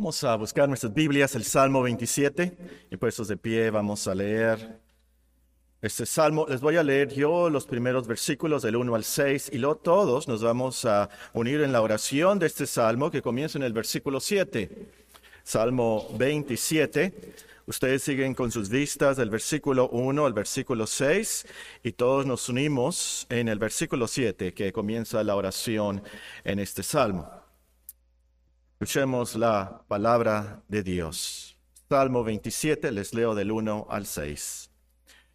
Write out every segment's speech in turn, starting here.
Vamos a buscar nuestras Biblias, el Salmo 27, y puestos de pie vamos a leer este Salmo. Les voy a leer yo los primeros versículos del 1 al 6 y luego todos nos vamos a unir en la oración de este Salmo que comienza en el versículo 7. Salmo 27. Ustedes siguen con sus vistas del versículo 1 al versículo 6 y todos nos unimos en el versículo 7 que comienza la oración en este Salmo. Escuchemos la palabra de Dios. Salmo 27, les leo del 1 al 6.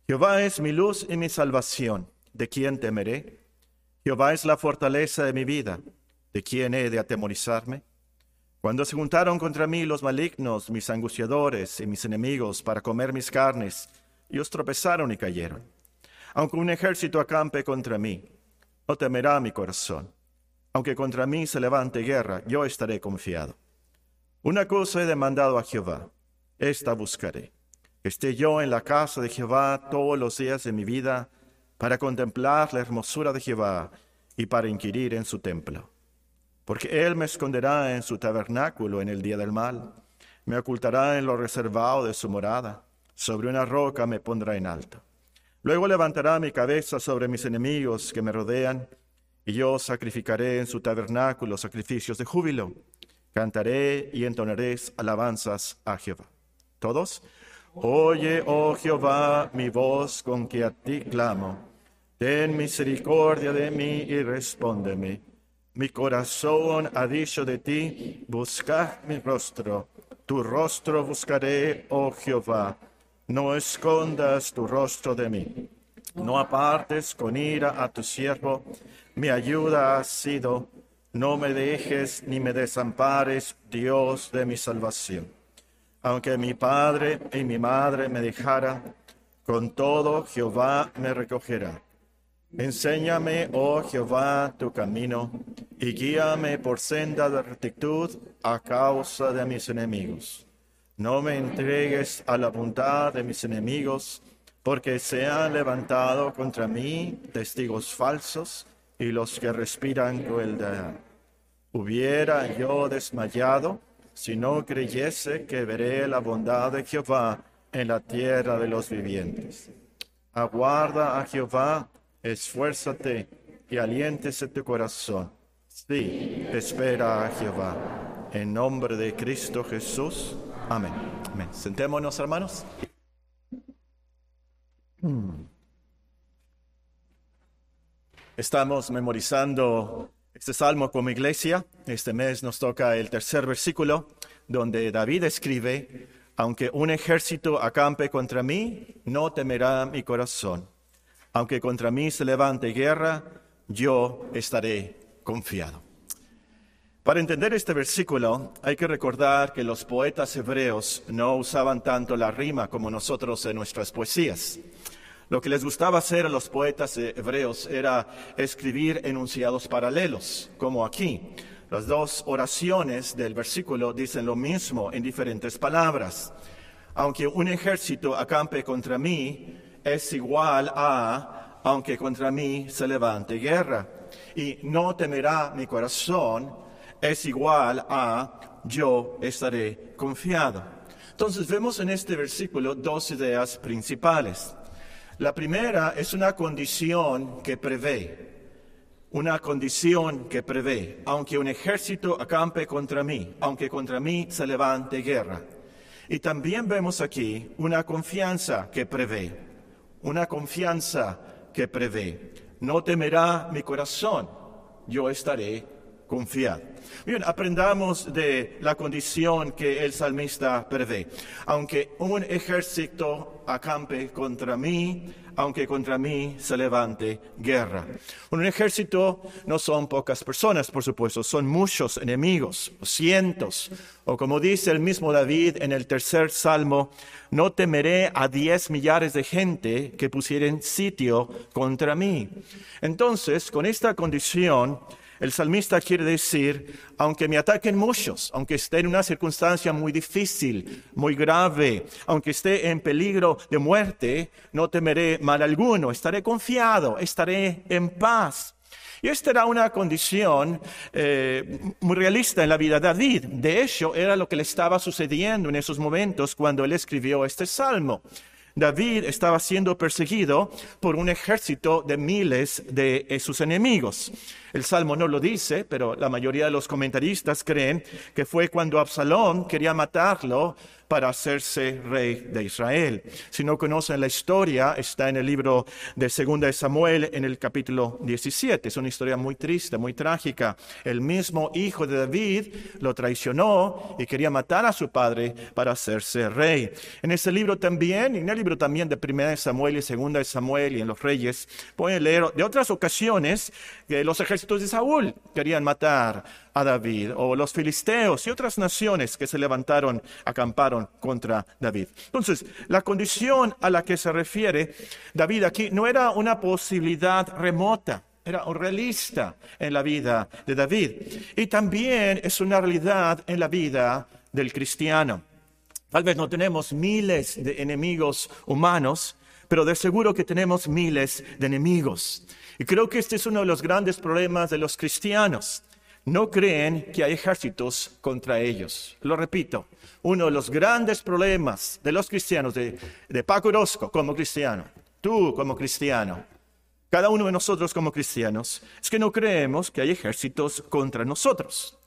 Jehová es mi luz y mi salvación. ¿De quién temeré? Jehová es la fortaleza de mi vida. ¿De quién he de atemorizarme? Cuando se juntaron contra mí los malignos, mis angustiadores y mis enemigos para comer mis carnes, ellos tropezaron y cayeron. Aunque un ejército acampe contra mí, no temerá mi corazón. Aunque contra mí se levante guerra, yo estaré confiado. Una cosa he demandado a Jehová, esta buscaré, esté yo en la casa de Jehová todos los días de mi vida, para contemplar la hermosura de Jehová y para inquirir en su templo. Porque Él me esconderá en su tabernáculo en el día del mal, me ocultará en lo reservado de su morada, sobre una roca me pondrá en alto. Luego levantará mi cabeza sobre mis enemigos que me rodean, y yo sacrificaré en su tabernáculo sacrificios de júbilo. Cantaré y entonaré alabanzas a Jehová. ¿Todos? Oye, oh Jehová, mi voz con que a ti clamo. Ten misericordia de mí y respóndeme. Mi corazón ha dicho de ti, buscad mi rostro. Tu rostro buscaré, oh Jehová. No escondas tu rostro de mí. No apartes con ira a tu siervo mi ayuda has sido, no me dejes ni me desampares, Dios de mi salvación. Aunque mi padre y mi madre me dejaran, con todo Jehová me recogerá. Enséñame, oh Jehová, tu camino, y guíame por senda de rectitud a causa de mis enemigos. No me entregues a la voluntad de mis enemigos, porque se han levantado contra mí testigos falsos y los que respiran crueldad. Hubiera yo desmayado si no creyese que veré la bondad de Jehová en la tierra de los vivientes. Aguarda a Jehová, esfuérzate y aliéntese tu corazón. Sí, espera a Jehová. En nombre de Cristo Jesús. Amén. Amén. Sentémonos, hermanos. Hmm. Estamos memorizando este salmo como iglesia. Este mes nos toca el tercer versículo, donde David escribe, aunque un ejército acampe contra mí, no temerá mi corazón. Aunque contra mí se levante guerra, yo estaré confiado. Para entender este versículo hay que recordar que los poetas hebreos no usaban tanto la rima como nosotros en nuestras poesías. Lo que les gustaba hacer a los poetas hebreos era escribir enunciados paralelos, como aquí. Las dos oraciones del versículo dicen lo mismo en diferentes palabras. Aunque un ejército acampe contra mí, es igual a, aunque contra mí se levante guerra. Y no temerá mi corazón, es igual a, yo estaré confiado. Entonces vemos en este versículo dos ideas principales. La primera es una condición que prevé, una condición que prevé, aunque un ejército acampe contra mí, aunque contra mí se levante guerra. Y también vemos aquí una confianza que prevé, una confianza que prevé. No temerá mi corazón, yo estaré Bien, aprendamos de la condición que el salmista prevé. Aunque un ejército acampe contra mí, aunque contra mí se levante guerra. Un ejército no son pocas personas, por supuesto, son muchos enemigos, cientos. O como dice el mismo David en el tercer salmo, no temeré a diez millares de gente que pusieren sitio contra mí. Entonces, con esta condición, el salmista quiere decir, aunque me ataquen muchos, aunque esté en una circunstancia muy difícil, muy grave, aunque esté en peligro de muerte, no temeré mal alguno, estaré confiado, estaré en paz. Y esta era una condición eh, muy realista en la vida de David. De hecho, era lo que le estaba sucediendo en esos momentos cuando él escribió este salmo. David estaba siendo perseguido por un ejército de miles de eh, sus enemigos. El Salmo no lo dice, pero la mayoría de los comentaristas creen que fue cuando Absalón quería matarlo para hacerse rey de Israel. Si no conocen la historia, está en el libro de Segunda de Samuel en el capítulo 17. Es una historia muy triste, muy trágica. El mismo hijo de David lo traicionó y quería matar a su padre para hacerse rey. En ese libro también, en el libro también de Primera de Samuel y Segunda de Samuel y en los Reyes, pueden leer de otras ocasiones que los ejércitos de Saúl querían matar a David, o los filisteos y otras naciones que se levantaron, acamparon contra David. Entonces, la condición a la que se refiere David aquí no era una posibilidad remota, era realista en la vida de David. Y también es una realidad en la vida del cristiano. Tal vez no tenemos miles de enemigos humanos, pero de seguro que tenemos miles de enemigos. Y creo que este es uno de los grandes problemas de los cristianos no creen que hay ejércitos contra ellos. Lo repito, uno de los grandes problemas de los cristianos, de, Paco Orozco como cristiano, tú como cristiano, cada uno de nosotros como cristianos, es que no creemos que hay ejércitos contra nosotros.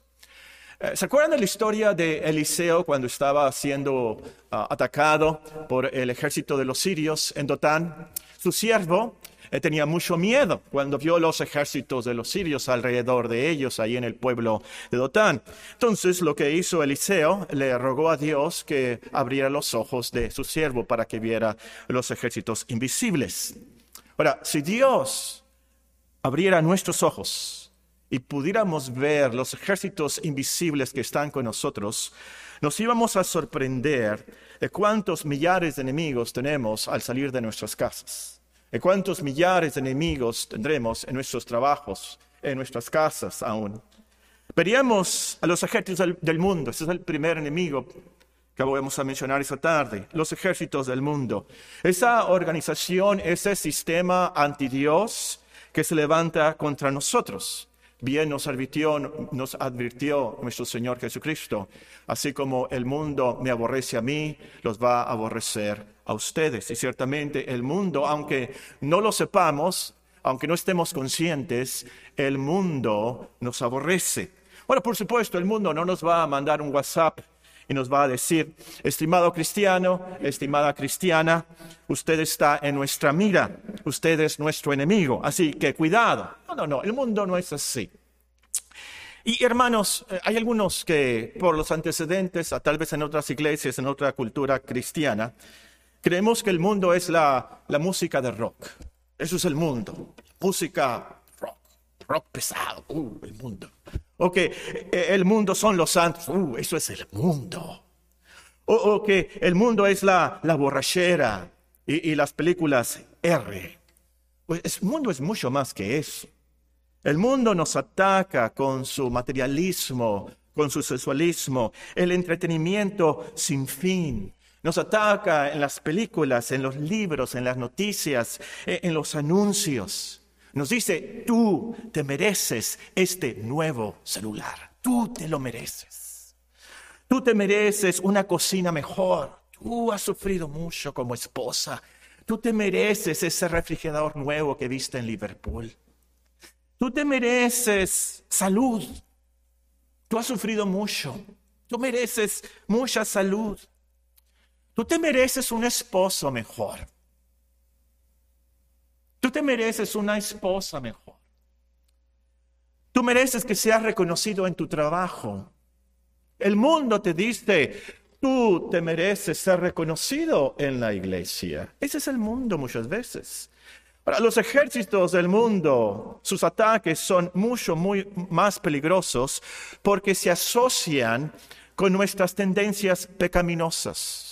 Eh, ¿Se acuerdan de la historia de Eliseo cuando estaba siendo ah, atacado por el ejército de los sirios en Dotán? Su siervo tenía mucho miedo cuando vio los ejércitos de los sirios alrededor de ellos, ahí en el pueblo de Dotán. Entonces lo que hizo Eliseo, le rogó a Dios que abriera los ojos de su siervo para que viera los ejércitos invisibles. Ahora, si Dios abriera nuestros ojos y pudiéramos ver los ejércitos invisibles que están con nosotros, nos íbamos a sorprender de cuántos millares de enemigos tenemos al salir de nuestras casas. ¿Y cuántos millares de enemigos tendremos en nuestros trabajos, en nuestras casas aún? Veríamos a los ejércitos del, mundo. Ese es el primer enemigo que vamos a mencionar esta tarde. Los ejércitos del mundo. Esa organización, ese sistema anti Dios que se levanta contra nosotros. Bien nos advirtió, nos advirtió nuestro Señor Jesucristo, así como el mundo me aborrece a mí, los va a aborrecer a ustedes. Y ciertamente el mundo, aunque no lo sepamos, aunque no estemos conscientes, el mundo nos aborrece. Bueno, por supuesto, el mundo no nos va a mandar un WhatsApp y nos va a decir, estimado cristiano, estimada cristiana, usted está en nuestra mira, usted es nuestro enemigo, así que cuidado. No, no, no, el mundo no es así. Y hermanos, eh, hay algunos que por los antecedentes, tal vez en otras iglesias, en otra cultura cristiana, creemos que el mundo es la, la música de rock. Eso es el mundo. Música rock, rock pesado, uh, el mundo. O que eh, el mundo son los santos. Uh, eso es el mundo. O, que el mundo es la, la borrachera y, las películas R. Pues el mundo es mucho más que eso. El mundo nos ataca con su materialismo, con su sexualismo, el entretenimiento sin fin. Nos ataca en las películas, en los libros, en las noticias, e, en los anuncios. Nos dice, tú te mereces este nuevo celular. Tú te lo mereces. Tú te mereces una cocina mejor. Tú has sufrido mucho como esposa. Tú te mereces ese refrigerador nuevo que viste en Liverpool. Tú te mereces salud. Tú has sufrido mucho. Tú mereces mucha salud. Tú te mereces un esposo mejor. Tú te mereces una esposa mejor. Tú mereces que seas reconocido en tu trabajo. El mundo te dice, tú te mereces ser reconocido en la iglesia. Ese es el mundo muchas veces. Para los ejércitos del mundo, sus ataques son mucho, muy más peligrosos porque se asocian con nuestras tendencias pecaminosas.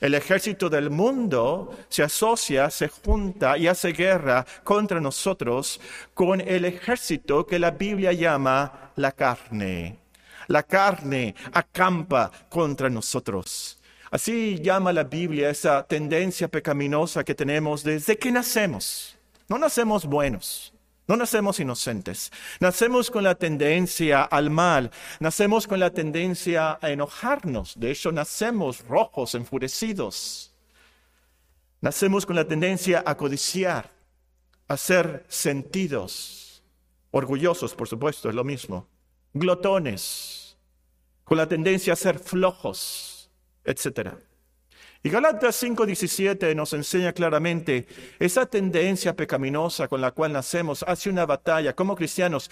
El ejército del mundo se asocia, se junta y hace guerra contra nosotros con el ejército que la Biblia llama la carne. La carne acampa contra nosotros. Así llama la Biblia esa tendencia pecaminosa que tenemos desde que nacemos. No nacemos buenos, No nacemos inocentes. Nacemos con la tendencia al mal. Nacemos con la tendencia a enojarnos. De hecho, nacemos rojos, enfurecidos. Nacemos con la tendencia a codiciar, a ser sentidos. Orgullosos, por supuesto, es lo mismo. Glotones, con la tendencia a ser flojos, etcétera. Y Galatas 5:17 nos enseña claramente esa tendencia pecaminosa con la cual nacemos hacia una batalla. Como cristianos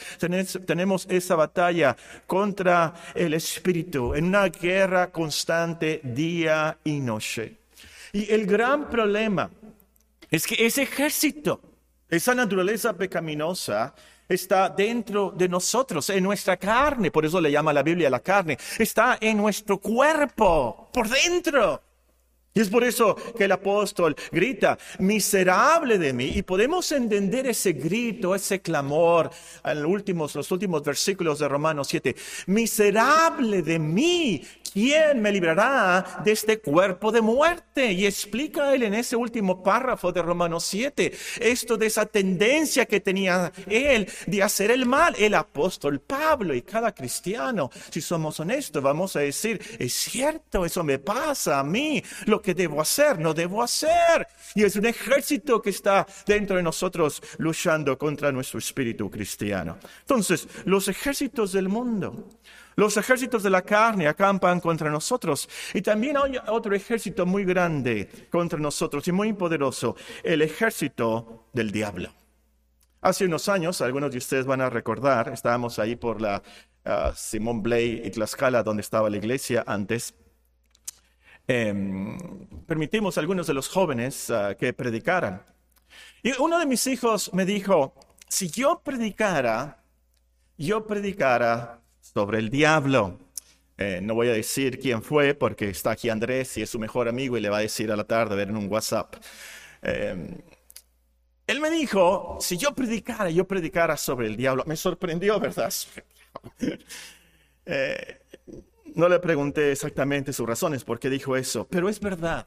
tenemos esa batalla contra el espíritu en una guerra constante día y noche. Y el gran problema es que ese ejército, esa naturaleza pecaminosa, está dentro de nosotros, en nuestra carne, por eso le llama la Biblia la carne, está en nuestro cuerpo, por dentro. Y es por eso que el apóstol grita, miserable de mí. Y podemos entender ese grito, ese clamor en los últimos, los últimos versículos de Romanos 7. Miserable de mí, ¿quién me librará de este cuerpo de muerte? Y explica él en ese último párrafo de Romanos 7, esto de esa tendencia que tenía él de hacer el mal, el apóstol Pablo y cada cristiano. Si somos honestos, vamos a decir, es cierto, eso me pasa a mí, lo que debo hacer, no debo hacer. Y es un ejército que está dentro de nosotros luchando contra nuestro espíritu cristiano. Entonces, los ejércitos del mundo los ejércitos de la carne acampan contra nosotros y también hay otro ejército muy grande contra nosotros y muy poderoso, el ejército del diablo. Hace unos años, algunos de ustedes van a recordar, estábamos ahí por la uh, Simón Blay y Tlaxcala, donde estaba la iglesia antes. Em, permitimos a algunos de los jóvenes uh, que predicaran. Y uno de mis hijos me dijo, si yo predicara, yo predicara sobre el diablo. Eh, no voy a decir quién fue porque está aquí Andrés y es su mejor amigo y le va a decir a la tarde, ver en un WhatsApp. Em, él me dijo, si yo predicara, yo predicara sobre el diablo. Me sorprendió, ¿verdad? Eh, no le pregunté exactamente sus razones por qué dijo eso, pero es verdad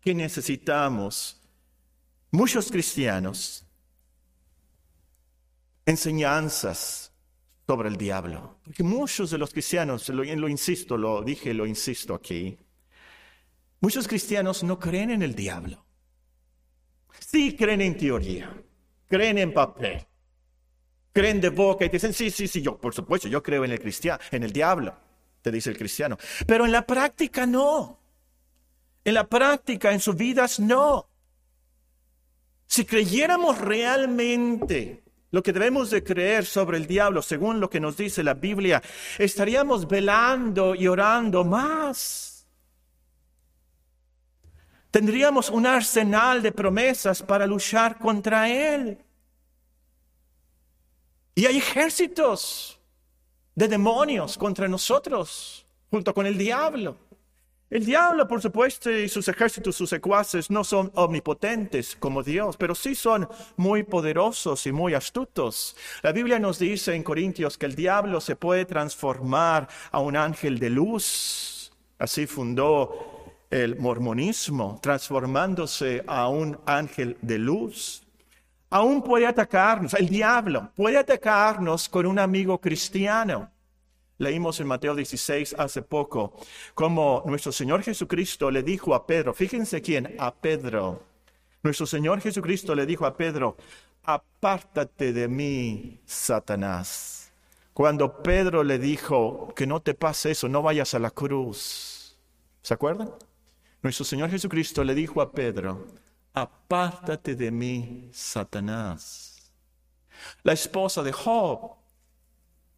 que necesitamos muchos cristianos enseñanzas sobre el diablo. Porque muchos de los cristianos, lo, lo insisto, lo dije, lo insisto aquí, muchos cristianos no creen en el diablo. Sí creen en teoría, creen en papel, creen de boca y dicen, sí, sí, sí, yo, por supuesto, yo creo en el cristiano, en el diablo, te dice el cristiano. Pero en la práctica no. En la práctica, en sus vidas no. Si creyéramos realmente lo que debemos de creer sobre el diablo, según lo que nos dice la Biblia, estaríamos velando y orando más. Tendríamos un arsenal de promesas para luchar contra él. Y hay ejércitos de demonios contra nosotros, junto con el diablo. El diablo, por supuesto, y sus ejércitos, sus secuaces, no son omnipotentes como Dios, pero sí son muy poderosos y muy astutos. La Biblia nos dice en Corintios que el diablo se puede transformar a un ángel de luz. Así fundó el mormonismo, transformándose a un ángel de luz. Aún puede atacarnos, el diablo puede atacarnos con un amigo cristiano. Leímos en Mateo 16 hace poco como nuestro Señor Jesucristo le dijo a Pedro, fíjense quién, a Pedro. Nuestro Señor Jesucristo le dijo a Pedro, apártate de mí, Satanás. Cuando Pedro le dijo que no te pase eso, no vayas a la cruz. ¿Se acuerdan? Nuestro Señor Jesucristo le dijo a Pedro, apártate de mí, Satanás. La esposa de Job,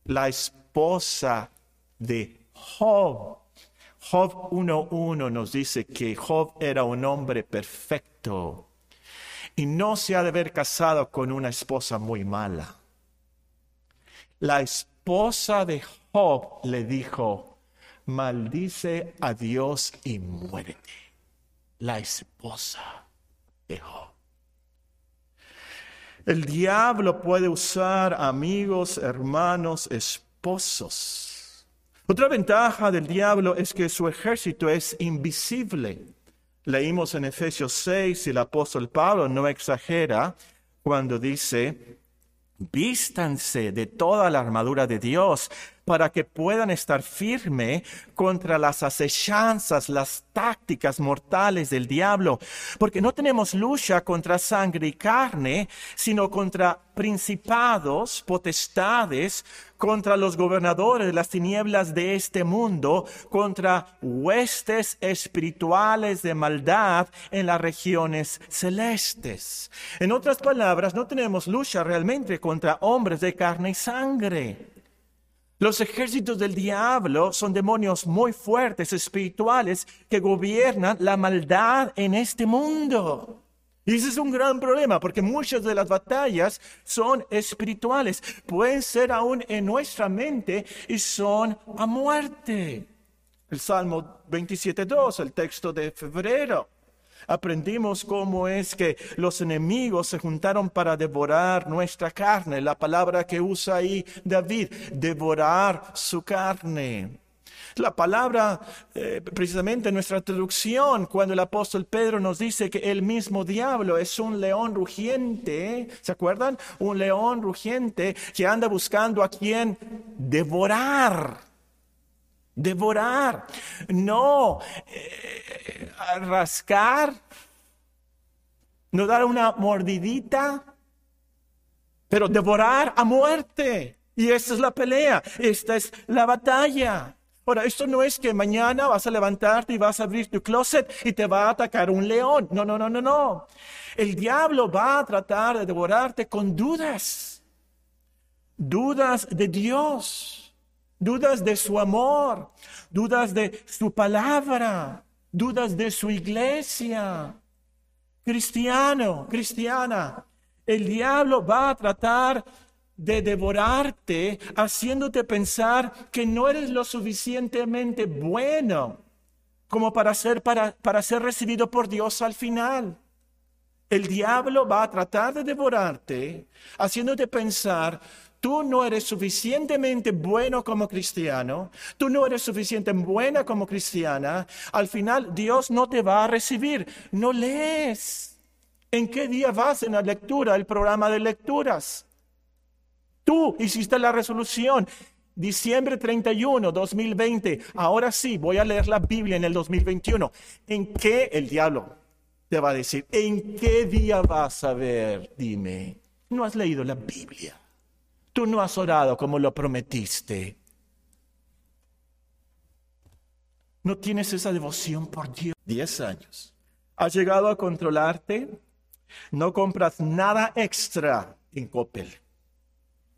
la esposa de Job. Job 1.1 nos dice que Job era un hombre perfecto y no se ha de haber casado con una esposa muy mala. La esposa de Job le dijo, maldice a Dios y muérete. La esposa de Job. El diablo puede usar amigos, hermanos, esposos otra ventaja del diablo es que su ejército es invisible. Leímos en Efesios 6 y el apóstol Pablo no exagera cuando dice Vístanse de toda la armadura de Dios para que puedan estar firme contra las acechanzas, las tácticas mortales del diablo, porque no tenemos lucha contra sangre y carne, sino contra principados, potestades, contra los gobernadores de las tinieblas de este mundo, contra huestes espirituales de maldad en las regiones celestes. En otras palabras, no tenemos lucha realmente contra hombres de carne y sangre. Los ejércitos del diablo son demonios muy fuertes, espirituales, que gobiernan la maldad en este mundo. Y ese es un gran problema, porque muchas de las batallas son espirituales, pueden ser aún en nuestra mente y son a muerte. El Salmo 27.2, el texto de febrero. Aprendimos cómo es que los enemigos se juntaron para devorar nuestra carne. La palabra que usa ahí David, devorar su carne. La palabra, eh, precisamente en nuestra traducción, cuando el apóstol Pedro nos dice que el mismo diablo es un león rugiente, ¿se acuerdan? Un león rugiente que anda buscando a quien devorar devorar, no eh, rascar, no dar una mordidita, pero devorar a muerte. Y esta es la pelea, esta es la batalla. Ahora, esto no es que mañana vas a levantarte y vas a abrir tu closet y te va a atacar un león. No, no, no, no, no. El diablo va a tratar de devorarte con dudas. Dudas de Dios dudas de su amor, dudas de su palabra, dudas de su iglesia. Cristiano, cristiana, el diablo va a tratar de devorarte, haciéndote pensar que no eres lo suficientemente bueno como para ser, para, para ser recibido por Dios al final. El diablo va a tratar de devorarte, haciéndote pensar, tú no eres suficientemente bueno como cristiano, tú no eres suficientemente buena como cristiana, al final Dios no te va a recibir. No lees. ¿En qué día vas en la lectura, el programa de lecturas? Tú hiciste la resolución. Diciembre 31, 2020. Ahora sí, voy a leer la Biblia en el 2021. ¿En qué el diablo te va a decir? ¿En qué día vas a ver? Dime. No has leído la Biblia. Tú no has orado como lo prometiste. No tienes esa devoción por Dios. Diez años. Has llegado a controlarte. No compras nada extra en Coppel.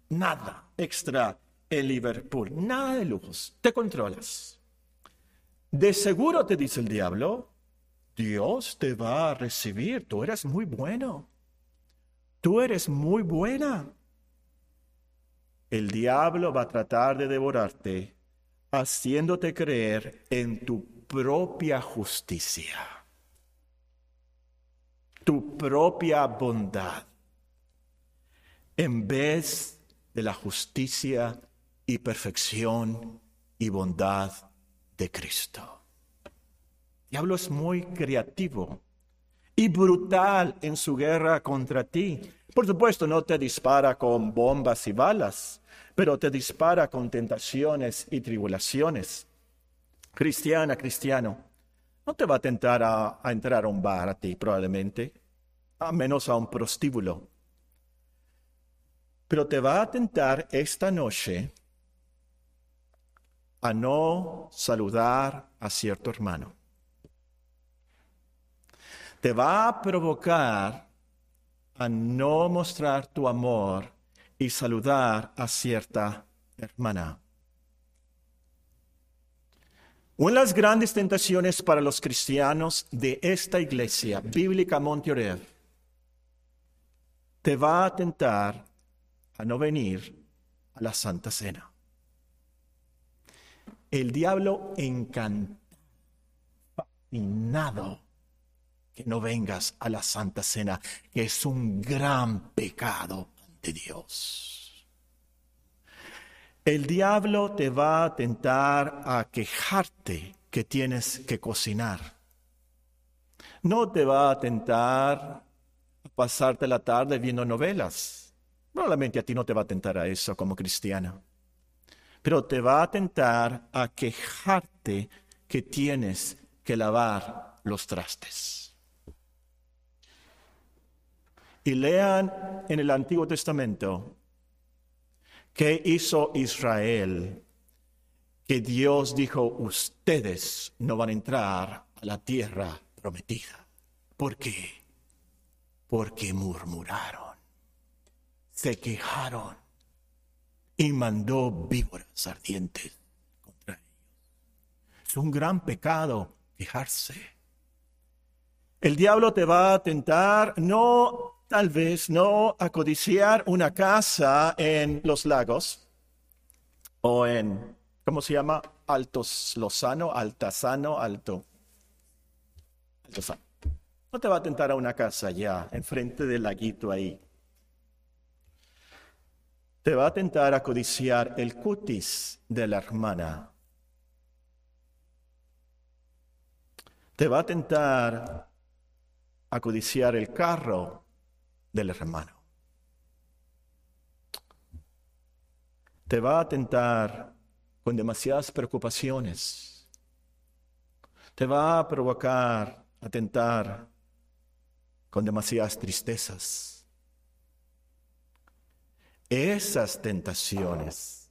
Nada extra en Liverpool. Nada de lujos. Te controlas. De seguro te dice el diablo, Dios te va a recibir. Tú eres muy bueno. Tú eres muy buena el diablo va a tratar de devorarte haciéndote creer en tu propia justicia, tu propia bondad, en vez de la justicia y perfección y bondad de Cristo. El diablo es muy creativo y brutal en su guerra contra ti. Por supuesto, no te dispara con bombas y balas pero te dispara con tentaciones y tribulaciones. Cristiana, cristiano, no te va a tentar a, entrar a un bar a ti probablemente, a menos a un prostíbulo. Pero te va a tentar esta noche a no saludar a cierto hermano. Te va a provocar a no mostrar tu amor y saludar a cierta hermana. Una de las grandes tentaciones para los cristianos de esta iglesia bíblica Monte te va a tentar a no venir a la Santa Cena. El diablo encantado, que no vengas a la Santa Cena, que es un gran pecado de Dios. El diablo te va a tentar a quejarte que tienes que cocinar. No te va a tentar a pasarte la tarde viendo novelas. Probablemente a ti no te va a tentar a eso como cristiano, pero te va a tentar a quejarte que tienes que lavar los trastes. Y lean en el Antiguo Testamento qué hizo Israel, que Dios dijo, ustedes no van a entrar a la tierra prometida. ¿Por qué? Porque murmuraron, se quejaron y mandó víboras ardientes contra ellos. Es un gran pecado quejarse. El diablo te va a tentar, no, tal vez, no a codiciar una casa en los lagos o en, ¿cómo se llama? Altos Lozano, Altazano, Alto. Altozano. No te va a tentar a una casa allá, enfrente del laguito ahí. Te va a tentar a codiciar el cutis de la hermana. Te va a tentar a codiciar el carro del hermano. Te va a tentar con demasiadas preocupaciones. Te va a provocar, a tentar con demasiadas tristezas. Esas tentaciones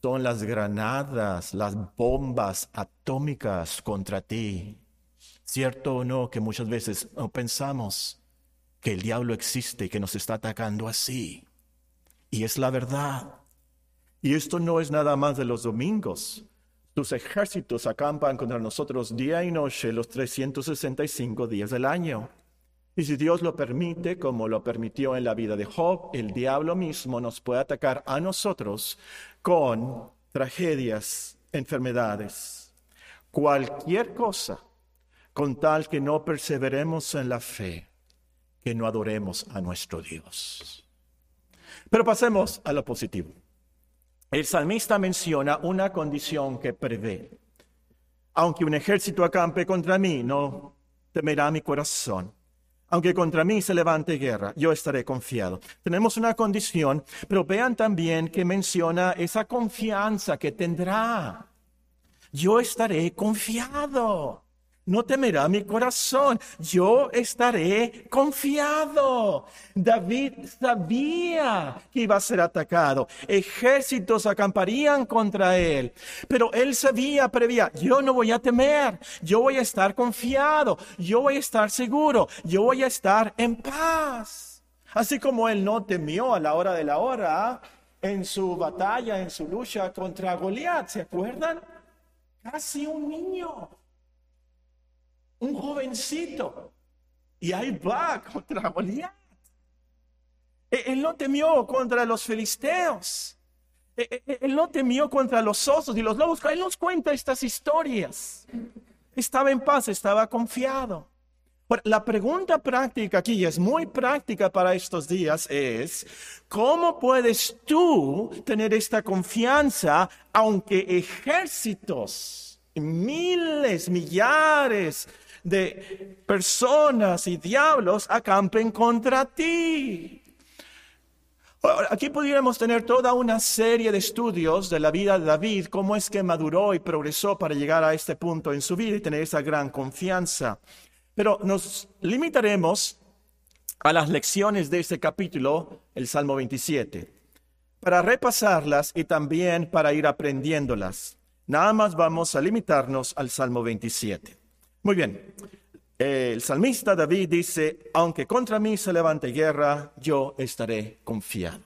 son las granadas, las bombas atómicas contra ti. ¿Cierto o no que muchas veces no pensamos que el diablo existe y que nos está atacando así? Y es la verdad. Y esto no es nada más de los domingos. Tus ejércitos acampan contra nosotros día y noche los 365 días del año. Y si Dios lo permite, como lo permitió en la vida de Job, el diablo mismo nos puede atacar a nosotros con tragedias, enfermedades, cualquier cosa, con tal que no perseveremos en la fe, que no adoremos a nuestro Dios. Pero pasemos a lo positivo. El salmista menciona una condición que prevé. Aunque un ejército acampe contra mí, no temerá mi corazón. Aunque contra mí se levante guerra, yo estaré confiado. Tenemos una condición, pero vean también que menciona esa confianza que tendrá. Yo estaré confiado no temerá mi corazón, yo estaré confiado. David sabía que iba a ser atacado, ejércitos acamparían contra él, pero él sabía, previa, yo no voy a temer, yo voy a estar confiado, yo voy a estar seguro, yo voy a estar en paz. Así como él no temió a la hora de la hora en su batalla, en su lucha contra Goliat, ¿se acuerdan? Casi un niño un jovencito. Y ahí va contra Goliat. E, él no temió contra los filisteos. E, e, él no temió contra los osos y los lobos. Él nos cuenta estas historias. Estaba en paz, estaba confiado. La pregunta práctica aquí, es muy práctica para estos días, es, ¿cómo puedes tú tener esta confianza aunque ejércitos, miles, millares de personas y diablos acampen contra ti. Aquí pudiéramos tener toda una serie de estudios de la vida de David, cómo es que maduró y progresó para llegar a este punto en su vida y tener esa gran confianza. Pero nos limitaremos a las lecciones de este capítulo, el Salmo 27, para repasarlas y también para ir aprendiéndolas. Nada más vamos a limitarnos al Salmo 27. Muy bien. El salmista David dice, aunque contra mí se levante guerra, yo estaré confiado.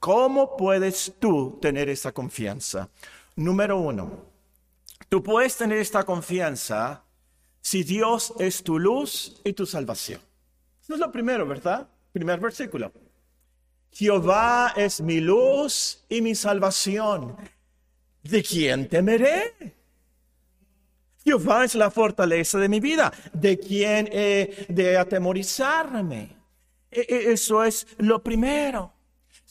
¿Cómo puedes tú tener esa confianza? Número uno, tú puedes tener esta confianza si Dios es tu luz y tu salvación. Eso es lo primero, ¿verdad? Primer versículo. Jehová es mi luz y mi salvación. ¿De quién temeré? Jehová es la fortaleza de mi vida. ¿De quién he de atemorizarme? E, e, eso es lo primero.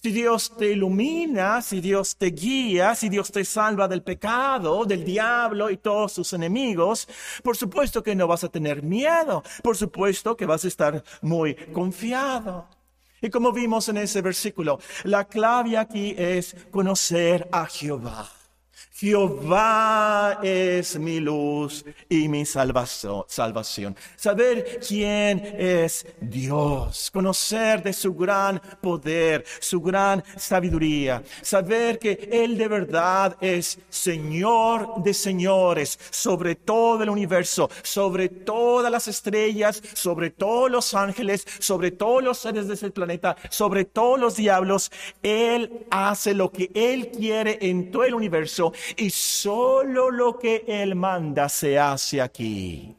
Si Dios te ilumina, si Dios te guía, si Dios te salva del pecado, del diablo y todos sus enemigos, por supuesto que no vas a tener miedo, por supuesto que vas a estar muy confiado. Y como vimos en ese versículo, la clave aquí es conocer a Jehová. Jehová es mi luz y mi salvación. Saber quién es Dios. Conocer de su gran poder, su gran sabiduría. Saber que Él de verdad es Señor de señores sobre todo el universo, sobre todas las estrellas, sobre todos los ángeles, sobre todos los seres de ese planeta, sobre todos los diablos. Él hace lo que Él quiere en todo el universo y solo lo que Él manda se hace aquí,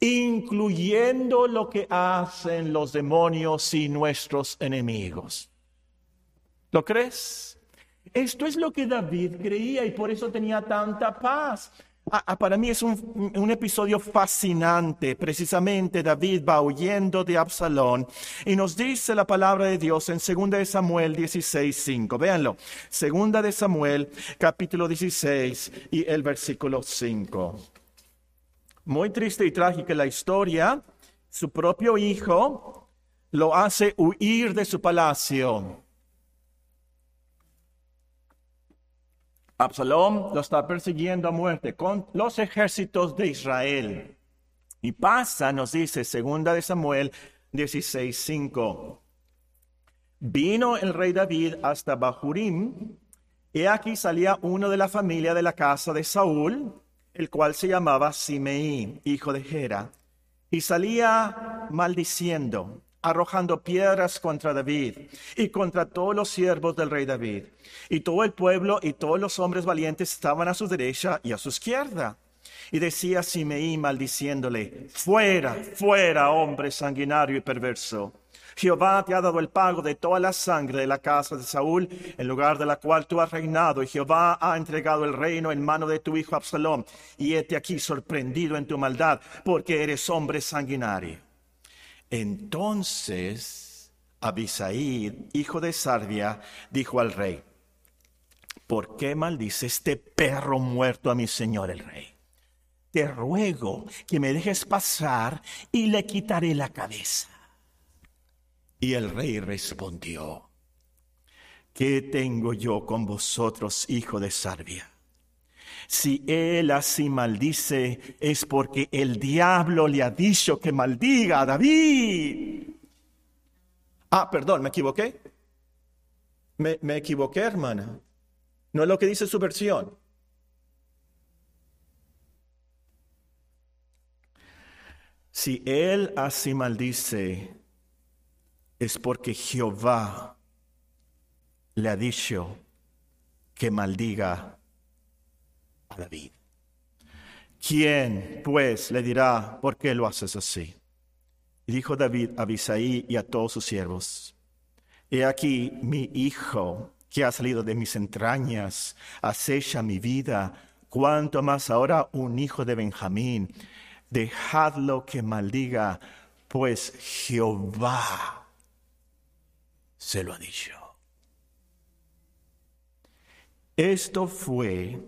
incluyendo lo que hacen los demonios y nuestros enemigos. ¿Lo crees? Esto es lo que David creía y por eso tenía tanta paz. Ah, ah, para mí es un, episodio fascinante. Precisamente David va huyendo de Absalón y nos dice la palabra de Dios en 2 de Samuel 16, 5. Véanlo. 2 de Samuel capítulo 16 y el versículo 5. Muy triste y trágica la historia. Su propio hijo lo hace huir de su palacio. Absalón lo está persiguiendo a muerte con los ejércitos de Israel. Y pasa, nos dice segunda de Samuel 16:5. Vino el rey David hasta Bahurim, y aquí salía uno de la familia de la casa de Saúl, el cual se llamaba Simeí, hijo de Gera, y salía maldiciendo arrojando piedras contra David y contra todos los siervos del rey David. Y todo el pueblo y todos los hombres valientes estaban a su derecha y a su izquierda. Y decía Simeí maldiciéndole, fuera, fuera, hombre sanguinario y perverso. Jehová te ha dado el pago de toda la sangre de la casa de Saúl, en lugar de la cual tú has reinado, y Jehová ha entregado el reino en mano de tu hijo Absalón, y hete aquí sorprendido en tu maldad, porque eres hombre sanguinario. Entonces Abisaí, hijo de Sarvia, dijo al rey, ¿por qué maldice este perro muerto a mi señor el rey? Te ruego que me dejes pasar y le quitaré la cabeza. Y el rey respondió, ¿qué tengo yo con vosotros, hijo de Sarvia? Si él así maldice, es porque el diablo le ha dicho que maldiga a David. Ah, perdón, me equivoqué. Me, equivoqué, hermana. No es lo que dice su versión. Si él así maldice, es porque Jehová le ha dicho que maldiga David. ¿Quién, pues, le dirá, por qué lo haces así? Y dijo David a Abisaí y a todos sus siervos, He aquí mi hijo, que ha salido de mis entrañas, acecha mi vida, cuanto más ahora un hijo de Benjamín. Dejadlo que maldiga, pues Jehová se lo ha dicho. Esto fue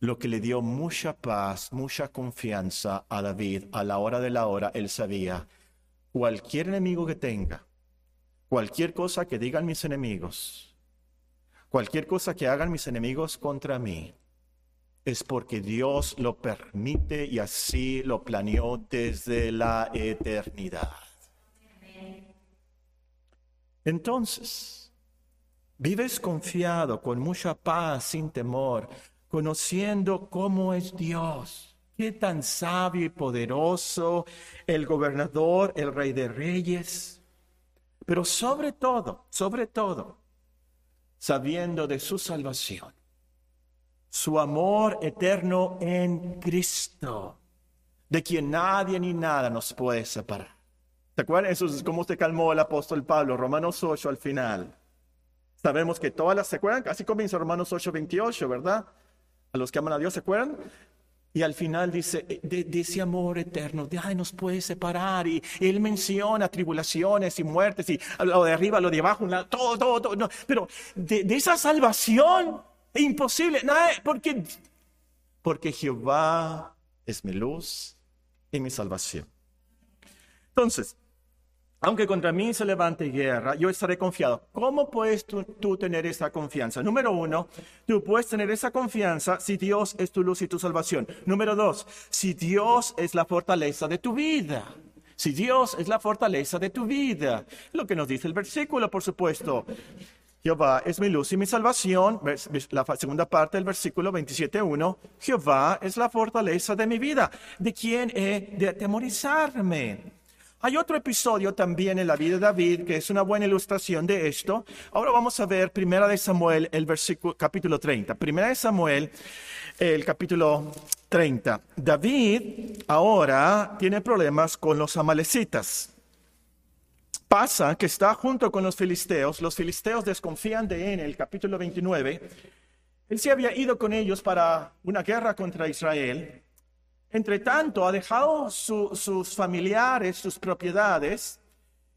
lo que le dio mucha paz, mucha confianza a David a la hora de la hora, él sabía, cualquier enemigo que tenga, cualquier cosa que digan mis enemigos, cualquier cosa que hagan mis enemigos contra mí, es porque Dios lo permite y así lo planeó desde la eternidad. Entonces, vives confiado, con mucha paz, sin temor, conociendo cómo es Dios. Qué tan sabio y poderoso el gobernador, el rey de reyes. Pero sobre todo, sobre todo, sabiendo de su salvación, su amor eterno en Cristo, de quien nadie ni nada nos puede separar. ¿Se acuerdan? Eso es como se calmó el apóstol Pablo, Romanos 8 al final. Sabemos que todas las, ¿se acuerdan? Así comienza Romanos 8, 28, ¿verdad? A los que aman a Dios, ¿se acuerdan? Y al final dice, eh, de, ese amor eterno, de ay, nos puede separar. Y, él menciona tribulaciones y muertes, y lo de arriba, lo de abajo, todo, todo, todo. pero de, esa salvación, imposible, nada, porque, porque Jehová es mi luz y mi salvación. Entonces, aunque contra mí se levante guerra, yo estaré confiado. ¿Cómo puedes tú, tener esa confianza? Número uno, tú puedes tener esa confianza si Dios es tu luz y tu salvación. Número dos, si Dios es la fortaleza de tu vida. Si Dios es la fortaleza de tu vida. Lo que nos dice el versículo, por supuesto. Jehová es mi luz y mi salvación. La segunda parte del versículo 27.1. Jehová es la fortaleza de mi vida. ¿De quién he de atemorizarme? Hay otro episodio también en la vida de David que es una buena ilustración de esto. Ahora vamos a ver Primera de Samuel, el versículo capítulo 30. Primera de Samuel, el capítulo 30. David ahora tiene problemas con los amalecitas. Pasa que está junto con los filisteos. Los filisteos desconfían de él en el capítulo 29. Él se había ido con ellos para una guerra contra Israel. Entre tanto, ha dejado sus familiares, sus propiedades,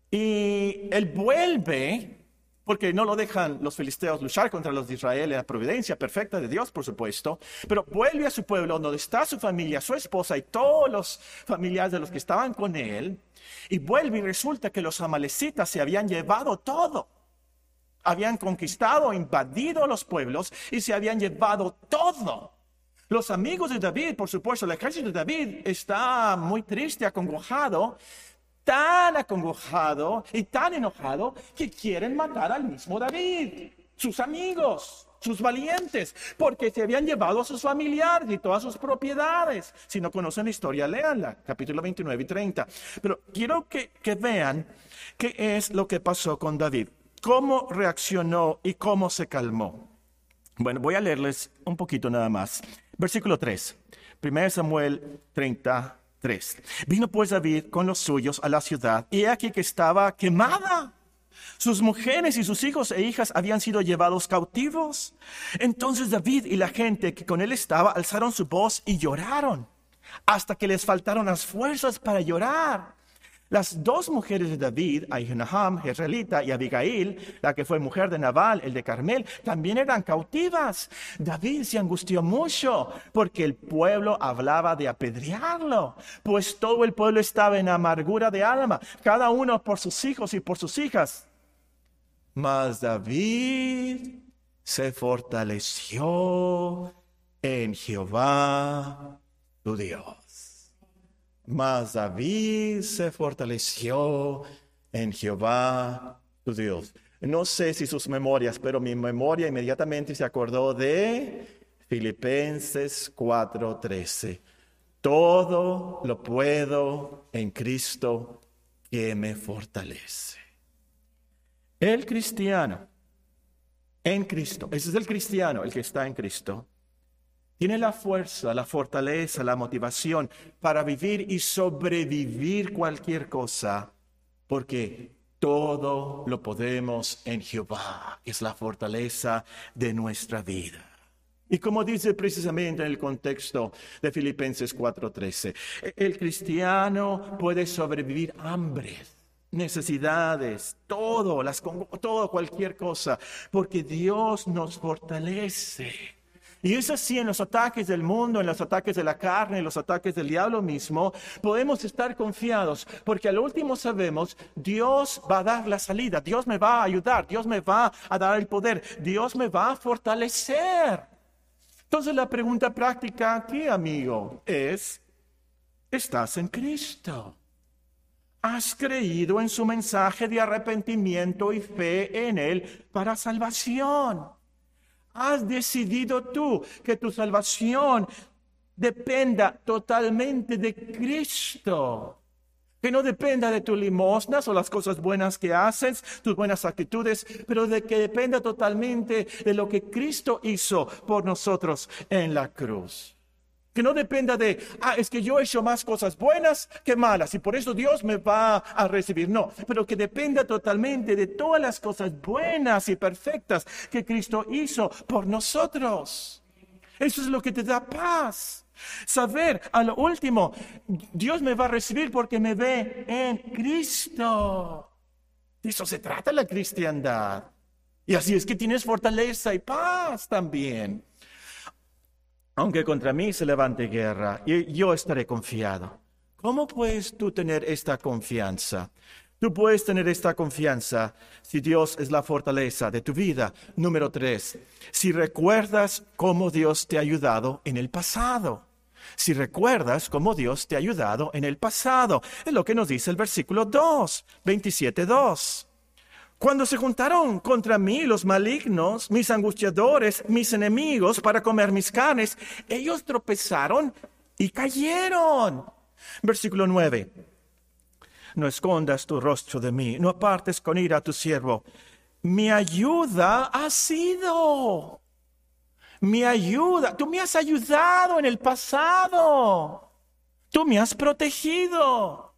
y él vuelve, porque no lo dejan los filisteos luchar contra los de Israel en la providencia perfecta de Dios, por supuesto, pero vuelve a su pueblo donde está su familia, su esposa y todos los familiares de los que estaban con él, y vuelve y resulta que los amalecitas se habían llevado todo. Habían conquistado, invadido los pueblos y se habían llevado todo. Los amigos de David, por supuesto, el ejército de David está muy triste, acongojado, tan acongojado y tan enojado que quieren matar al mismo David, sus amigos, sus valientes, porque se habían llevado a sus familiares y todas sus propiedades. Si no conocen la historia, léanla, capítulo 29 y 30. Pero quiero que, que vean qué es lo que pasó con David, cómo reaccionó y cómo se calmó. Bueno, voy a leerles un poquito nada más. Versículo 3. 1 Samuel 33. Vino pues David con los suyos a la ciudad y aquí que estaba quemada. Sus mujeres y sus hijos e hijas habían sido llevados cautivos. Entonces David y la gente que con él estaba alzaron su voz y lloraron hasta que les faltaron las fuerzas para llorar. Las dos mujeres de David, Ahinoam, Jezreelita, y Abigail, la que fue mujer de Nabal, el de Carmel, también eran cautivas. David se angustió mucho porque el pueblo hablaba de apedrearlo, pues todo el pueblo estaba en amargura de alma, cada uno por sus hijos y por sus hijas. Mas David se fortaleció en Jehová, tu Dios. Mas David se fortaleció en Jehová, su Dios. No sé si sus memorias, pero mi memoria inmediatamente se acordó de Filipenses 4:13. Todo lo puedo en Cristo que me fortalece. El cristiano, en Cristo, ese es el cristiano, el que está en Cristo, tiene la fuerza, la fortaleza, la motivación para vivir y sobrevivir cualquier cosa, porque todo lo podemos en Jehová, es la fortaleza de nuestra vida. Y como dice precisamente en el contexto de Filipenses 4:13, el cristiano puede sobrevivir hambre, necesidades, todo, las, todo, cualquier cosa, porque Dios nos fortalece. Y es así en los ataques del mundo, en los ataques de la carne, en los ataques del diablo mismo, podemos estar confiados, porque al último sabemos, Dios va a dar la salida, Dios me va a ayudar, Dios me va a dar el poder, Dios me va a fortalecer. Entonces la pregunta práctica aquí, amigo, es, ¿estás en Cristo? ¿Has creído en su mensaje de arrepentimiento y fe en Él para salvación? Has decidido tú que tu salvación dependa totalmente de Cristo. Que no dependa de tus limosnas o las cosas buenas que haces, tus buenas actitudes, pero de que dependa totalmente de lo que Cristo hizo por nosotros en la cruz. Que no dependa de, ah, es que yo he hecho más cosas buenas que malas y por eso Dios me va a recibir. No, pero que dependa totalmente de todas las cosas buenas y perfectas que Cristo hizo por nosotros. Eso es lo que te da paz. Saber a lo último, Dios me va a recibir porque me ve en Cristo. De eso se trata la cristiandad. Y así es que tienes fortaleza y paz también aunque contra mí se levante guerra, yo estaré confiado. ¿Cómo puedes tú tener esta confianza? Tú puedes tener esta confianza si Dios es la fortaleza de tu vida. Número tres, si recuerdas cómo Dios te ha ayudado en el pasado. Si recuerdas cómo Dios te ha ayudado en el pasado. Es lo que nos dice el versículo 2, 27, 2. Cuando se juntaron contra mí los malignos, mis angustiadores, mis enemigos, para comer mis carnes, ellos tropezaron y cayeron. Versículo 9 no escondas tu rostro de mí, no apartes con ira a tu siervo. Mi ayuda ha sido. Mi ayuda, tú me has ayudado en el pasado. Tú me has protegido.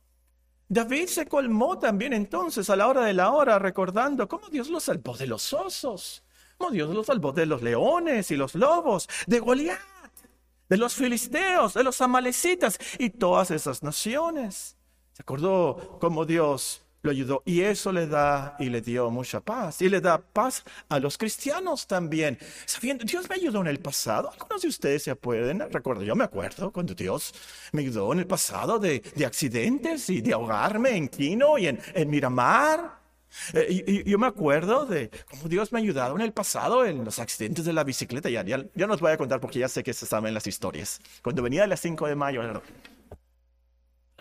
David se colmó también entonces a la hora de la hora recordando cómo Dios lo salvó de los osos, cómo Dios lo salvó de los leones y los lobos, de Goliat, de los filisteos, de los amalecitas y todas esas naciones. Se acordó cómo Dios lo ayudó y eso le da y le dio mucha paz y le da paz a los cristianos también. Sabiendo, Dios me ayudó en el pasado. Algunos de ustedes se acuerdan, recuerdo, yo me acuerdo cuando Dios me ayudó en el pasado de, de accidentes y de ahogarme en Quino y en, en Miramar. Eh, y, yo me acuerdo de cómo Dios me ha ayudado en el pasado en los accidentes de la bicicleta. Ya, ya, ya no os voy a contar porque ya sé que se saben las historias. Cuando venía de las 5 de mayo,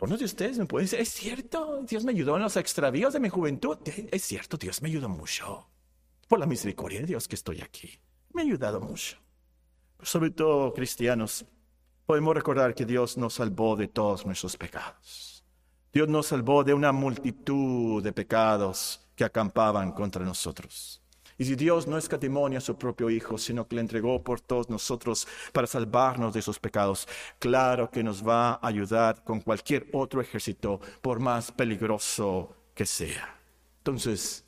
algunos de ustedes me pueden decir, es cierto, Dios me ayudó en los extravíos de mi juventud. Es cierto, Dios me ayudó mucho. Por la misericordia de Dios que estoy aquí. Me ha ayudado mucho. sobre todo, cristianos, podemos recordar que Dios nos salvó de todos nuestros pecados. Dios nos salvó de una multitud de pecados que acampaban contra nosotros. Y si Dios no escatimó a su propio Hijo, sino que le entregó por todos nosotros para salvarnos de esos pecados, claro que nos va a ayudar con cualquier otro ejército, por más peligroso que sea. Entonces,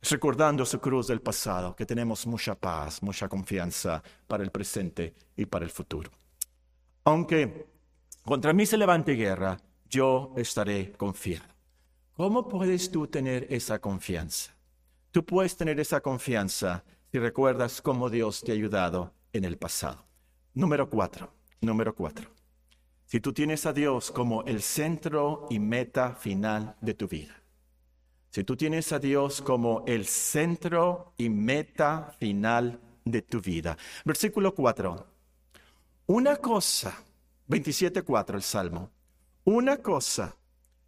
recordando su cruz del pasado, que tenemos mucha paz, mucha confianza para el presente y para el futuro. Aunque contra mí se levante guerra, yo estaré confiado. ¿Cómo puedes tú tener esa confianza? Tú puedes tener esa confianza si recuerdas cómo Dios te ha ayudado en el pasado. Número cuatro, número cuatro. Si tú tienes a Dios como el centro y meta final de tu vida. Si tú tienes a Dios como el centro y meta final de tu vida. Versículo 4. Una cosa, 27.4 el Salmo. Una cosa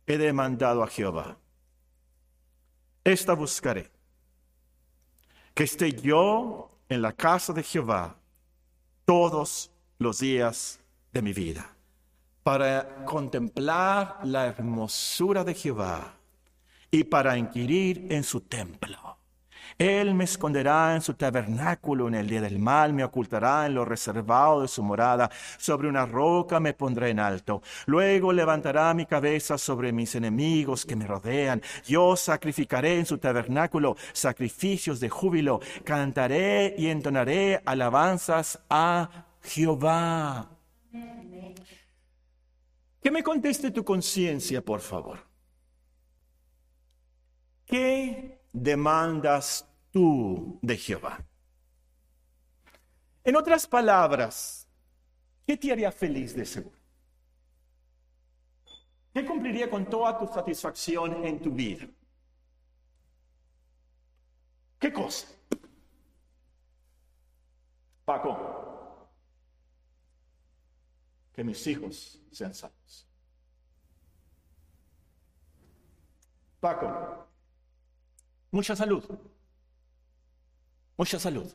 he demandado a Jehová. Esta buscaré que esté yo en la casa de Jehová todos los días de mi vida, para contemplar la hermosura de Jehová y para inquirir en su templo. Él me esconderá en su tabernáculo en el día del mal, me ocultará en lo reservado de su morada, sobre una roca me pondré en alto. Luego levantará mi cabeza sobre mis enemigos que me rodean. Yo sacrificaré en su tabernáculo sacrificios de júbilo, cantaré y entonaré alabanzas a Jehová. Que me conteste tu conciencia, por favor. ¿Qué demandas tú de Jehová. En otras palabras, ¿qué te haría feliz de seguro? ¿Qué cumpliría con toda tu satisfacción en tu vida? ¿Qué cosa? Paco, que mis hijos sean salvos. Paco, mucha salud. Mucha salud.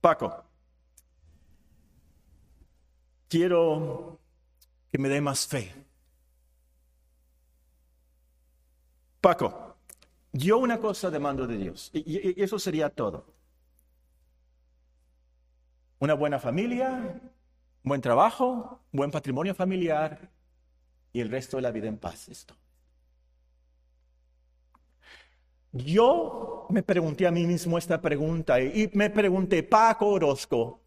Paco, quiero que me dé más fe. Paco, yo una cosa demando de Dios, y, eso sería todo. Una buena familia, buen trabajo, buen patrimonio familiar y el resto de la vida en paz. Esto. Yo me pregunté a mí mismo esta pregunta y me pregunté, Paco Orozco,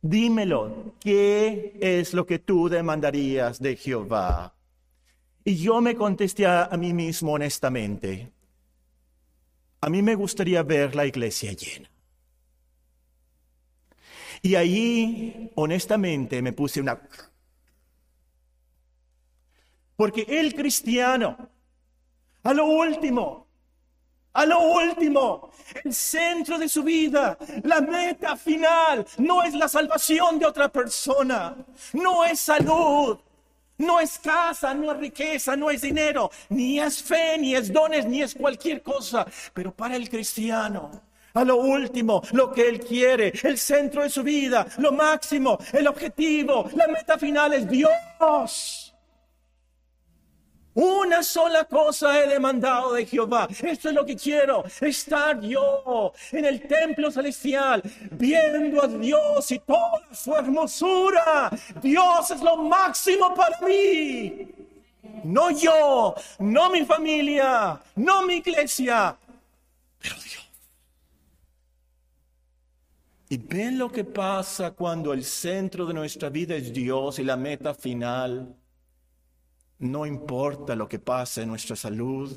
dímelo, ¿qué es lo que tú demandarías de Jehová? Y yo me contesté a, mí mismo honestamente, a mí me gustaría ver la iglesia llena. Y ahí, honestamente, me puse una... Porque el cristiano, a lo último, a lo último, el centro de su vida, la meta final, no es la salvación de otra persona, no es salud, no es casa, no es riqueza, no es dinero, ni es fe, ni es dones, ni es cualquier cosa. Pero para el cristiano, a lo último, lo que él quiere, el centro de su vida, lo máximo, el objetivo, la meta final es Dios. Una sola cosa he demandado de Jehová. Esto es lo que quiero. Estar yo en el templo celestial, viendo a Dios y toda su hermosura. Dios es lo máximo para mí. No yo, no mi familia, no mi iglesia, pero Dios. Y ven lo que pasa cuando el centro de nuestra vida es Dios y la meta final no importa lo que pase en nuestra salud,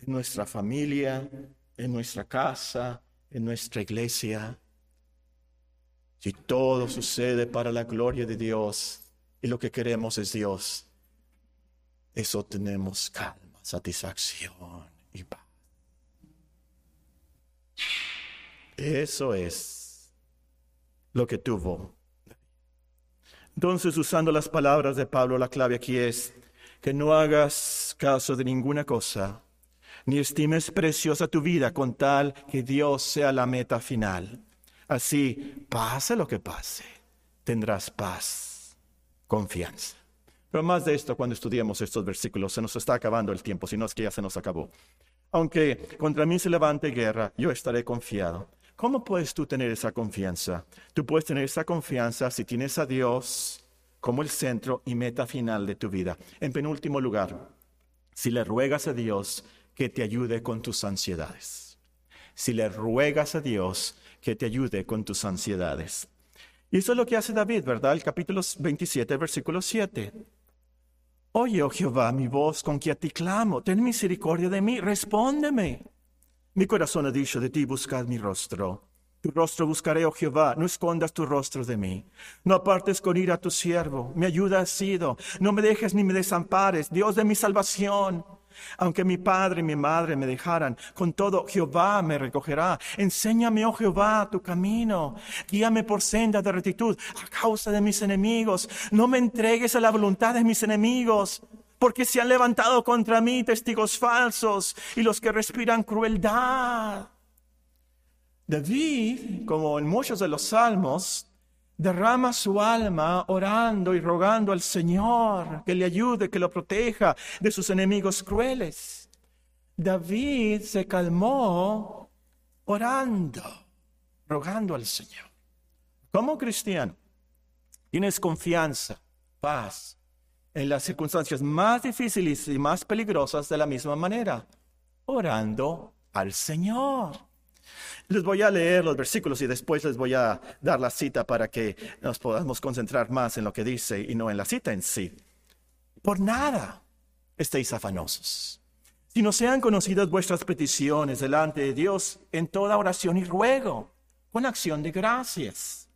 en nuestra familia, en nuestra casa, en nuestra iglesia. Si todo sucede para la gloria de Dios y lo que queremos es Dios, eso tenemos calma, satisfacción y paz. Eso es lo que tuvo. Entonces, usando las palabras de Pablo, la clave aquí es, que no hagas caso de ninguna cosa, ni estimes preciosa tu vida con tal que Dios sea la meta final. Así, pase lo que pase, tendrás paz, confianza. Pero más de esto cuando estudiemos estos versículos, se nos está acabando el tiempo, si no es que ya se nos acabó. Aunque contra mí se levante guerra, yo estaré confiado. ¿Cómo puedes tú tener esa confianza? Tú puedes tener esa confianza si tienes a Dios como el centro y meta final de tu vida. En penúltimo lugar, si le ruegas a Dios que te ayude con tus ansiedades. Si le ruegas a Dios que te ayude con tus ansiedades. Y eso es lo que hace David, ¿verdad? El capítulo 27, versículo 7. Oye, oh Jehová, mi voz con que a ti clamo, ten misericordia de mí, respóndeme. Mi corazón ha dicho de ti, buscad mi rostro. Tu rostro buscaré, oh Jehová, no escondas tu rostro de mí. No apartes con ira a tu siervo. Mi ayuda has sido. No me dejes ni me desampares, Dios de mi salvación. Aunque mi padre y mi madre me dejaran, con todo Jehová me recogerá. Enséñame, oh Jehová, tu camino. Guíame por senda de rectitud a causa de mis enemigos. No me entregues a la voluntad de mis enemigos, porque se han levantado contra mí testigos falsos y los que respiran crueldad. David, como en muchos de los salmos, derrama su alma orando y rogando al Señor que le ayude, que lo proteja de sus enemigos crueles. David se calmó orando, rogando al Señor. Como cristiano, tienes confianza, paz en las circunstancias más difíciles y más peligrosas de la misma manera, orando al Señor. Les voy a leer los versículos y después les voy a dar la cita para que nos podamos concentrar más en lo que dice y no en la cita en sí. Por nada estéis afanosos, Si no sean conocidas vuestras peticiones delante de Dios en toda oración y ruego, con acción de gracias.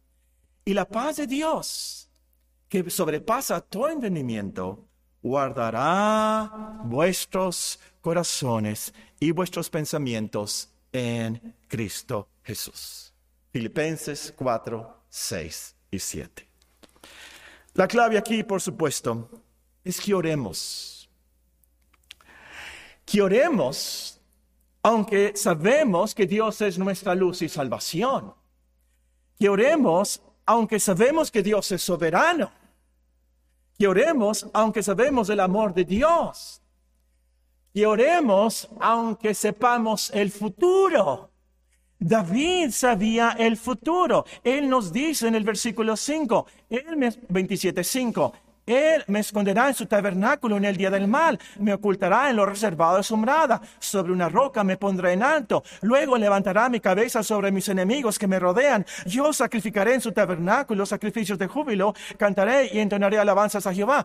Y la paz de Dios, que sobrepasa todo entendimiento, guardará vuestros corazones y vuestros pensamientos en Cristo Jesús. Filipenses 4, 6 y 7. La clave aquí, por supuesto, es que oremos. Que oremos, aunque sabemos que Dios es nuestra luz y salvación. Que oremos, aunque sabemos que Dios es soberano. Que oremos, aunque sabemos el amor de Dios y oremos aunque sepamos el futuro. David sabía el futuro. Él nos dice en el versículo 5, 27, 5, él me esconderá en su tabernáculo en el día del mal, me ocultará en lo reservado de su morada, sobre una roca me pondré en alto, luego levantará mi cabeza sobre mis enemigos que me rodean, yo sacrificaré en su tabernáculo sacrificios de júbilo, cantaré y entonaré alabanzas a Jehová.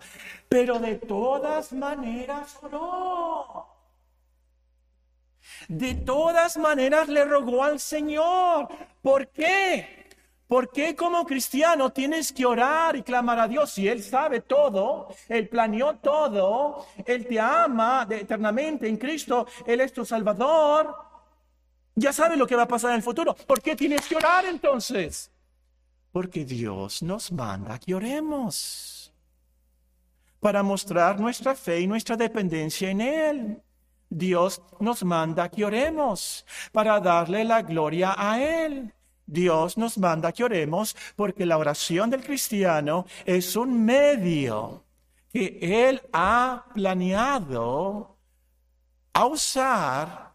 Pero de todas maneras oró. De todas maneras le rogó al Señor. ¿Por qué? ¿Por qué como cristiano tienes que orar y clamar a Dios si Él sabe todo, Él planeó todo, Él te ama eternamente en Cristo, Él es tu Salvador? Ya sabe lo que va a pasar en el futuro. ¿Por qué tienes que orar entonces? Porque Dios nos manda que oremos para mostrar nuestra fe y nuestra dependencia en Él. Dios nos manda que oremos para darle la gloria a Él. Dios nos manda que oremos porque la oración del cristiano es un medio que Él ha planeado a usar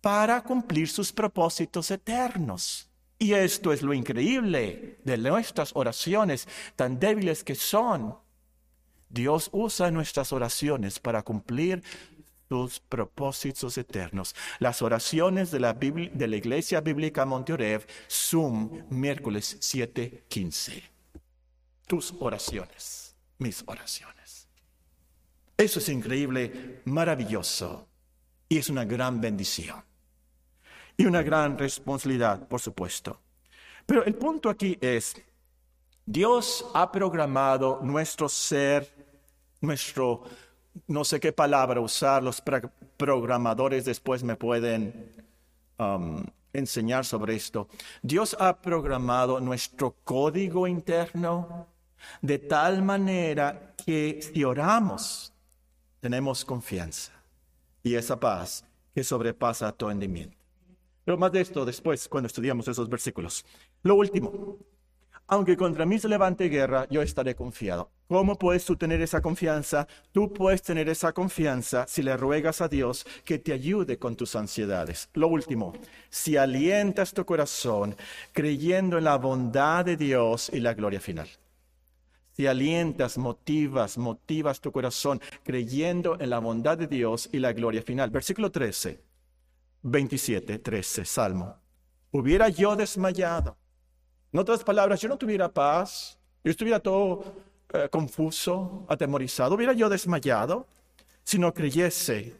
para cumplir sus propósitos eternos. Y esto es lo increíble de nuestras oraciones, tan débiles que son. Dios usa nuestras oraciones para cumplir sus propósitos eternos. Las oraciones de la, de la Iglesia Bíblica Monteorev, Zoom, miércoles 7:15. Tus oraciones, mis oraciones. Eso es increíble, maravilloso y es una gran bendición. Y una gran responsabilidad, por supuesto. Pero el punto aquí es, Dios ha programado nuestro ser, nuestro no sé qué palabra usar, los programadores después me pueden um, enseñar sobre esto. Dios ha programado nuestro código interno de tal manera que si oramos, tenemos confianza y esa paz que sobrepasa todo entendimiento. Pero más de esto después, cuando estudiamos esos versículos. Lo último, aunque contra mí se levante guerra, yo estaré confiado. ¿Cómo puedes tú tener esa confianza? Tú puedes tener esa confianza si le ruegas a Dios que te ayude con tus ansiedades. Lo último, si alientas tu corazón creyendo en la bondad de Dios y la gloria final. Si alientas, motivas, motivas tu corazón creyendo en la bondad de Dios y la gloria final. Versículo 13, 27, 13, Salmo. Hubiera yo desmayado en otras palabras, yo no tuviera paz, yo estuviera todo eh, confuso, atemorizado, hubiera yo desmayado si no creyese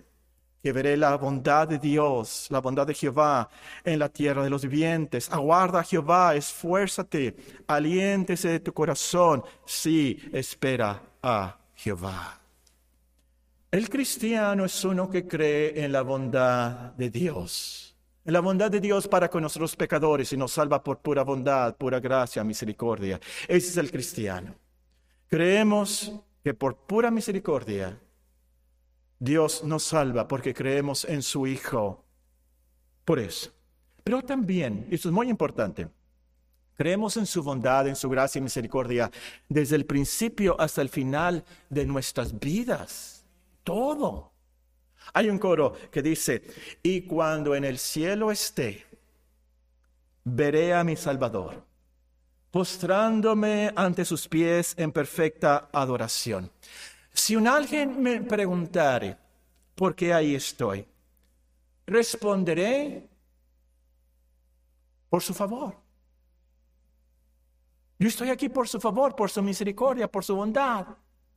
que veré la bondad de Dios, la bondad de Jehová en la tierra de los vivientes. Aguarda a Jehová, esfuérzate, aliéntese de tu corazón. Sí, espera a Jehová. El cristiano es uno que cree en la bondad de Dios en la bondad de Dios para con nosotros pecadores y nos salva por pura bondad, pura gracia, misericordia. Ese es el cristiano. Creemos que por pura misericordia Dios nos salva porque creemos en su Hijo. Por eso. Pero también, y esto es muy importante, creemos en su bondad, en su gracia y misericordia desde el principio hasta el final de nuestras vidas. Todo. Hay un coro que dice, y cuando en el cielo esté, veré a mi Salvador, postrándome ante sus pies en perfecta adoración. Si un alguien me preguntare, ¿por qué ahí estoy? Responderé por su favor. Yo estoy aquí por su favor, por su misericordia, por su bondad.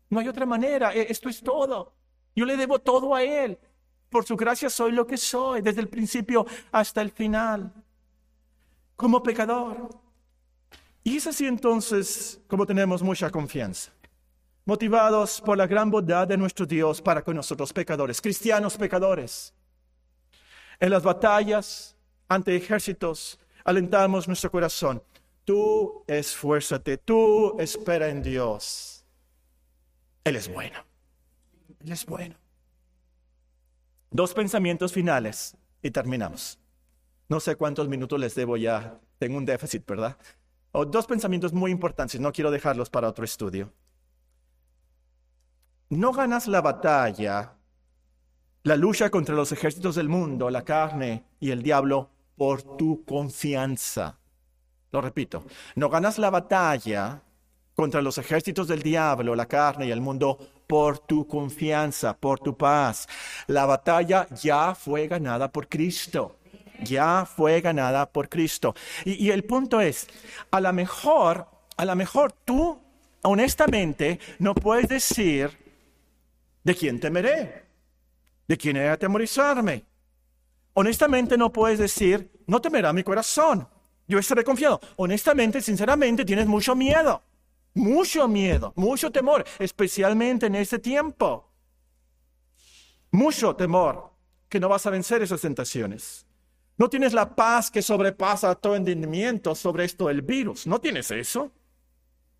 No hay otra manera, e-, esto es todo. Yo le debo todo a Él. Por su gracia soy lo que soy, desde el principio hasta el final, como pecador. Y es así entonces como tenemos mucha confianza, motivados por la gran bondad de nuestro Dios para con nosotros pecadores, cristianos pecadores. En las batallas ante ejércitos, alentamos nuestro corazón. Tú esfuérzate, tú espera en Dios. Él es bueno. Él es bueno. Dos pensamientos finales y terminamos. No sé cuántos minutos les debo ya. Tengo un déficit, ¿verdad? O dos pensamientos muy importantes, no quiero dejarlos para otro estudio. No ganas la batalla, la lucha contra los ejércitos del mundo, la carne y el diablo por tu confianza. Lo repito, no ganas la batalla contra los ejércitos del diablo, la carne y el mundo por tu confianza, por tu paz. La batalla ya fue ganada por Cristo. Ya fue ganada por Cristo. Y, el punto es, a lo mejor, a lo mejor tú, honestamente, no puedes decir de quién temeré, de quién he de atemorizarme. Honestamente no puedes decir, no temerá mi corazón. Yo estaré confiado. Honestamente, sinceramente, tienes mucho miedo. Mucho miedo, mucho temor, especialmente en este tiempo. Mucho temor que no vas a vencer esas tentaciones. No tienes la paz que sobrepasa todo entendimiento sobre esto del virus. No tienes eso.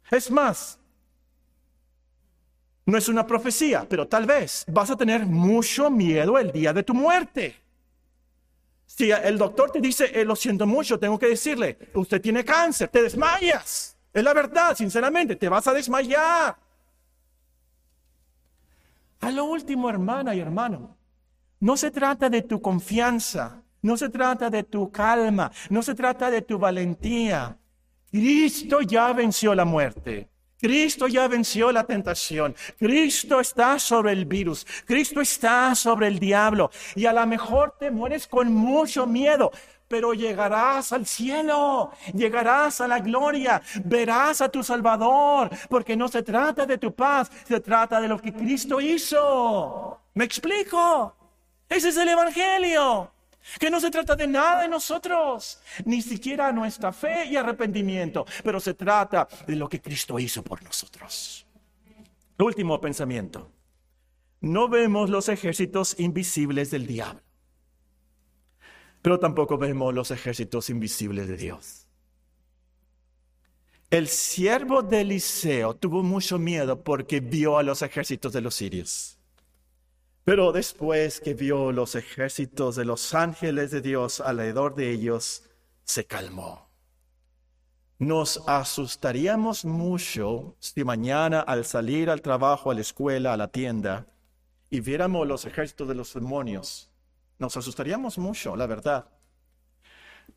Es más, no es una profecía, pero tal vez vas a tener mucho miedo el día de tu muerte. Si el doctor te dice, eh, lo siento mucho, tengo que decirle, usted tiene cáncer, te desmayas. Es la verdad, sinceramente, te vas a desmayar. A lo último, hermana y hermano, no se trata de tu confianza, no se trata de tu calma, no se trata de tu valentía. Cristo ya venció la muerte. Cristo ya venció la tentación. Cristo está sobre el virus. Cristo está sobre el diablo. Y a lo mejor te mueres con mucho miedo, pero llegarás al cielo, llegarás a la gloria, verás a tu Salvador, porque no se trata de tu paz, se trata de lo que Cristo hizo. ¿Me explico? Ese es el Evangelio que no se trata de nada de nosotros, ni siquiera nuestra fe y arrepentimiento, pero se trata de lo que Cristo hizo por nosotros. Último pensamiento. No vemos los ejércitos invisibles del diablo, pero tampoco vemos los ejércitos invisibles de Dios. El siervo de Eliseo tuvo mucho miedo porque vio a los ejércitos de los sirios. Pero después que vio los ejércitos de los ángeles de Dios alrededor de ellos, se calmó. Nos asustaríamos mucho si mañana al salir al trabajo, a la escuela, a la tienda, y viéramos los ejércitos de los demonios. Nos asustaríamos mucho, la verdad.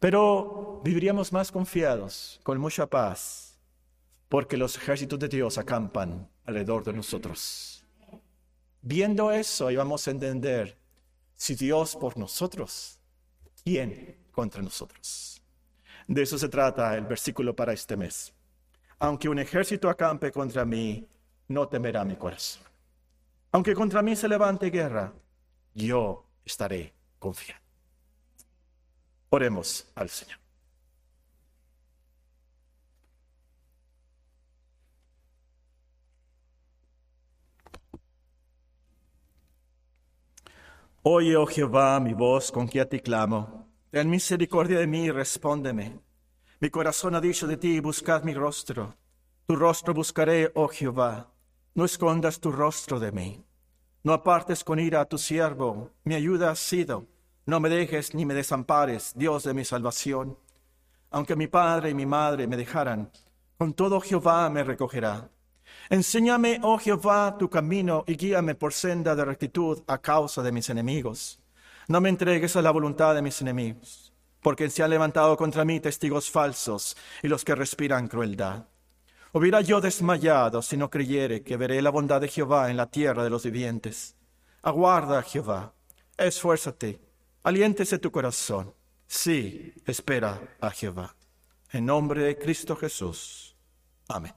Pero viviríamos más confiados, con mucha paz, porque los ejércitos de Dios acampan alrededor de nosotros. Viendo eso, íbamos a entender, si Dios por nosotros, ¿quién contra nosotros? De eso se trata el versículo para este mes. Aunque un ejército acampe contra mí, no temerá mi corazón. Aunque contra mí se levante guerra, yo estaré confiado. Oremos al Señor. Oye, oh Jehová, mi voz con que a ti clamo. Ten misericordia de mí y respóndeme. Mi corazón ha dicho de ti, buscad mi rostro. Tu rostro buscaré, oh Jehová. No escondas tu rostro de mí. No apartes con ira a tu siervo. Mi ayuda has sido. No me dejes ni me desampares, Dios de mi salvación. Aunque mi padre y mi madre me dejaran, con todo Jehová me recogerá. Enséñame, oh Jehová, tu camino y guíame por senda de rectitud a causa de mis enemigos. No me entregues a la voluntad de mis enemigos, porque se han levantado contra mí testigos falsos y los que respiran crueldad. Hubiera yo desmayado si no creyere que veré la bondad de Jehová en la tierra de los vivientes. Aguarda, Jehová, esfuérzate, aliéntese tu corazón. Sí, espera a Jehová. En nombre de Cristo Jesús. Amén.